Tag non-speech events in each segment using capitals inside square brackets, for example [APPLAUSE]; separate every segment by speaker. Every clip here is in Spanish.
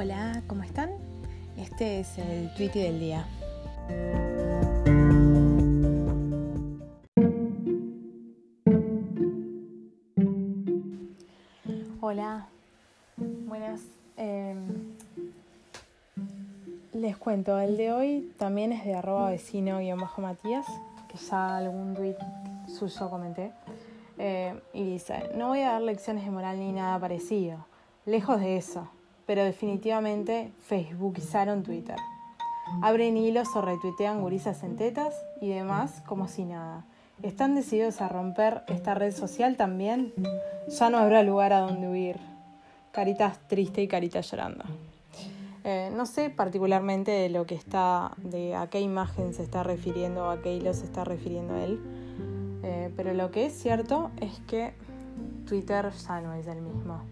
Speaker 1: Hola, ¿cómo están? Este es el tweet del día. Hola, buenas. Em, les cuento, el de hoy también es de arroba vecino-matías, que ya algún tweet suyo comenté. Eh, y dice, no voy a dar lecciones de moral ni nada parecido, lejos de eso, pero definitivamente facebookizaron Twitter. Abren hilos o retuitean gurisas en tetas y demás como si nada. ¿Están decididos a romper esta red social también? Ya no habrá lugar a donde huir. Caritas triste y caritas llorando. Eh, no sé particularmente de lo que está, de a qué imagen se está refiriendo o a qué hilo se está refiriendo él eh, pero lo que es cierto es que Twitter ya no es el mismo.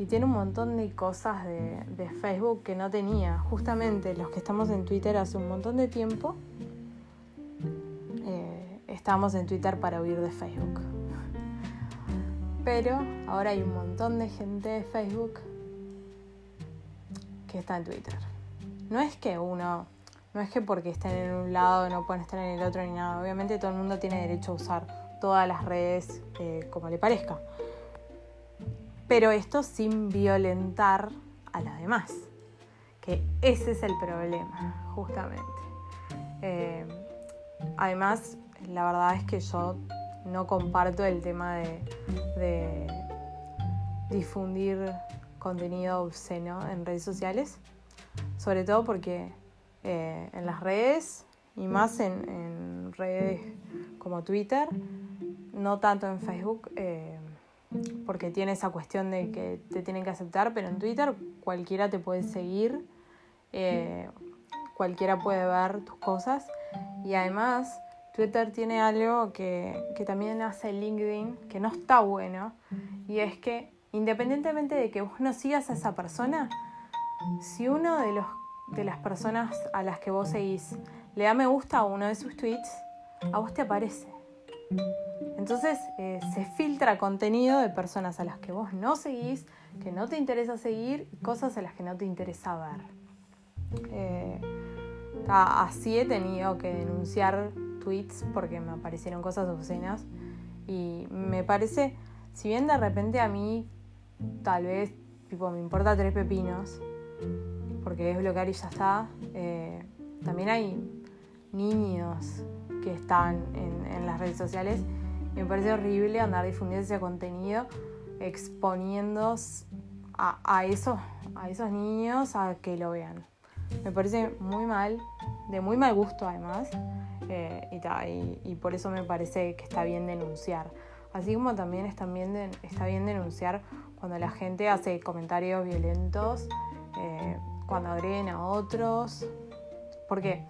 Speaker 1: Y tiene un montón de cosas de, Facebook que no tenía. Justamente los que estamos en Twitter hace un montón de tiempo, eh, estábamos en Twitter para huir de Facebook. Pero ahora hay un montón de gente de Facebook que está en Twitter. No es que uno no es que porque estén en un lado no pueden estar en el otro ni nada. Obviamente todo el mundo tiene derecho a usar todas las redes eh, como le parezca. Pero esto sin violentar a las demás. Que ese es el problema, justamente. Eh, además, la verdad es que yo no comparto el tema de, difundir contenido obsceno en redes sociales. Sobre todo porque eh, en las redes y más en, redes como Twitter, no tanto en Facebook, eh, porque tiene esa cuestión de que te tienen que aceptar, pero en Twitter cualquiera te puede seguir, eh, cualquiera puede ver tus cosas y además Twitter tiene algo que, que también hace LinkedIn, que no está bueno, y es que independientemente de que vos no sigas a esa persona, si uno de los de las personas a las que vos seguís le da me gusta a uno de sus tweets, a vos te aparece. Entonces eh, se filtra contenido de personas a las que vos no seguís, que no te interesa seguir y cosas a las que no te interesa ver. Eh, así he tenido que denunciar tweets porque me aparecieron cosas obscenas y me parece, si bien de repente a mí tal vez tipo, me importa tres pepinos, porque es bloquear y ya está. Eh, también hay niños que están en, las redes sociales me parece horrible andar difundiendo ese contenido exponiendo a, esos, a esos niños a que lo vean. Me parece muy mal, de muy mal gusto además, eh, y, y, por eso me parece que está bien denunciar. Así como también está bien, está bien denunciar cuando la gente hace comentarios violentos eh, cuando agreden a otros. Porque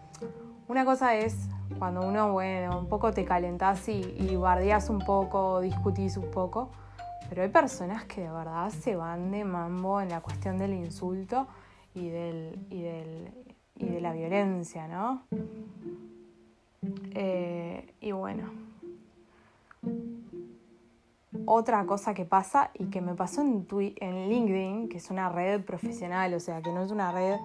Speaker 1: una cosa es cuando uno, bueno, un poco te calentás y, y un poco, discutís un poco, pero hay personas que de verdad se van de mambo en la cuestión del insulto y, del, y, del, y de la violencia, ¿no? Eh, y bueno otra cosa que pasa y que me pasó en, en LinkedIn, que es una red profesional, o sea, que no es una red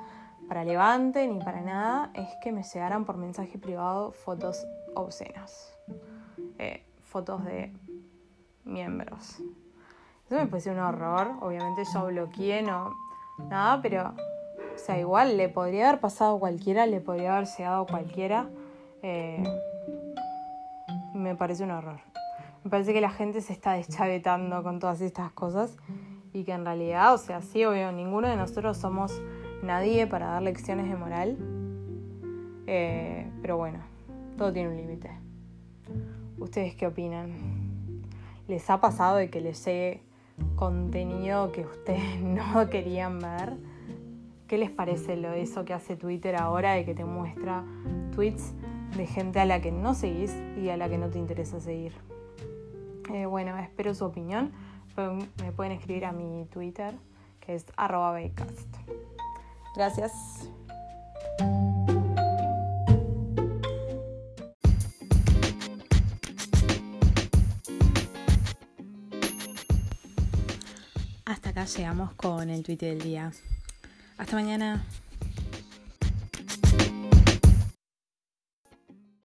Speaker 1: para levante ni para nada, es que me llegaran por mensaje privado fotos obscenas, eh, fotos de miembros. Eso me pareció un horror, obviamente yo bloqueé, no, nada, pero, o sea, igual le podría haber pasado cualquiera, le podría haber llegado a cualquiera. Eh, me parece un horror. Me parece que la gente se está deschavetando con todas estas cosas y que en realidad, o sea, sí, obvio, ninguno de nosotros somos nadie para dar lecciones de moral. Eh, pero bueno, todo tiene un límite. ¿Ustedes qué opinan? ¿Les ha pasado de que les llegue contenido que ustedes [LAUGHS] no querían ver? ¿Qué les parece lo eso que hace Twitter ahora de que te muestra tweets de gente a la que no seguís y a la que no te interesa seguir? Eh, bueno, espero su opinión. Me pueden escribir a mi Twitter, que es arroba Gracias. Hasta acá llegamos con el tweet del día. Hasta mañana.